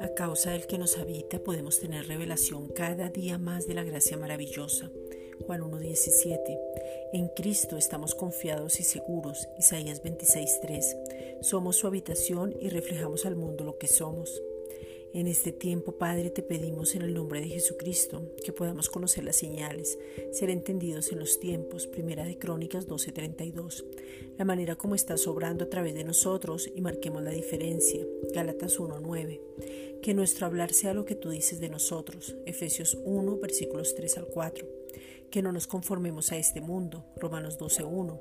A causa del que nos habita podemos tener revelación cada día más de la gracia maravillosa. Juan 1.17. En Cristo estamos confiados y seguros. Isaías 26.3. Somos su habitación y reflejamos al mundo lo que somos. En este tiempo, Padre, te pedimos en el nombre de Jesucristo que podamos conocer las señales, ser entendidos en los tiempos. Primera de Crónicas 12:32. La manera como estás obrando a través de nosotros y marquemos la diferencia. Gálatas 1:9. Que nuestro hablar sea lo que tú dices de nosotros. Efesios 1, versículos 3 al 4 que no nos conformemos a este mundo, Romanos 12.1,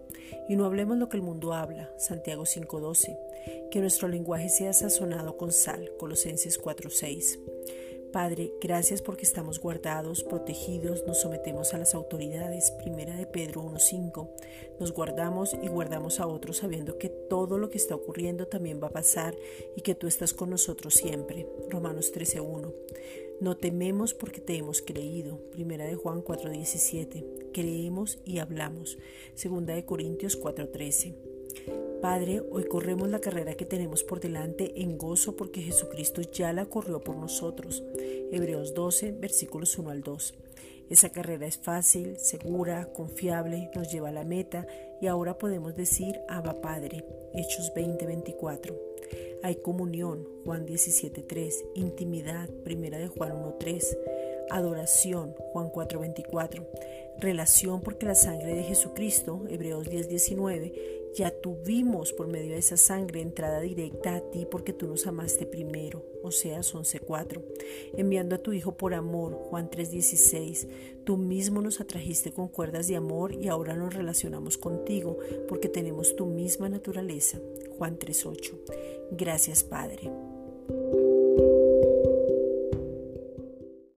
y no hablemos lo que el mundo habla, Santiago 5.12, que nuestro lenguaje sea sazonado con sal, Colosenses 4.6. Padre, gracias porque estamos guardados, protegidos, nos sometemos a las autoridades. Primera de Pedro 1.5. Nos guardamos y guardamos a otros sabiendo que todo lo que está ocurriendo también va a pasar y que tú estás con nosotros siempre. Romanos 13.1. No tememos porque te hemos creído. Primera de Juan 4:17. Creemos y hablamos. Segunda de Corintios 4:13. Padre, hoy corremos la carrera que tenemos por delante en gozo porque Jesucristo ya la corrió por nosotros. Hebreos 12, versículos 1 al 2. Esa carrera es fácil, segura, confiable, nos lleva a la meta y ahora podemos decir Abba Padre. Hechos 20, 24. Hay comunión, Juan 17.3, intimidad, primera de Juan 1.3, adoración, Juan 4.24, relación porque la sangre de Jesucristo, Hebreos 10.19, ya tuvimos por medio de esa sangre entrada directa a ti porque tú nos amaste primero, Oseas 11.4, enviando a tu Hijo por amor, Juan 3.16, tú mismo nos atrajiste con cuerdas de amor y ahora nos relacionamos contigo porque tenemos tu misma naturaleza, Juan 3.8. Gracias Padre.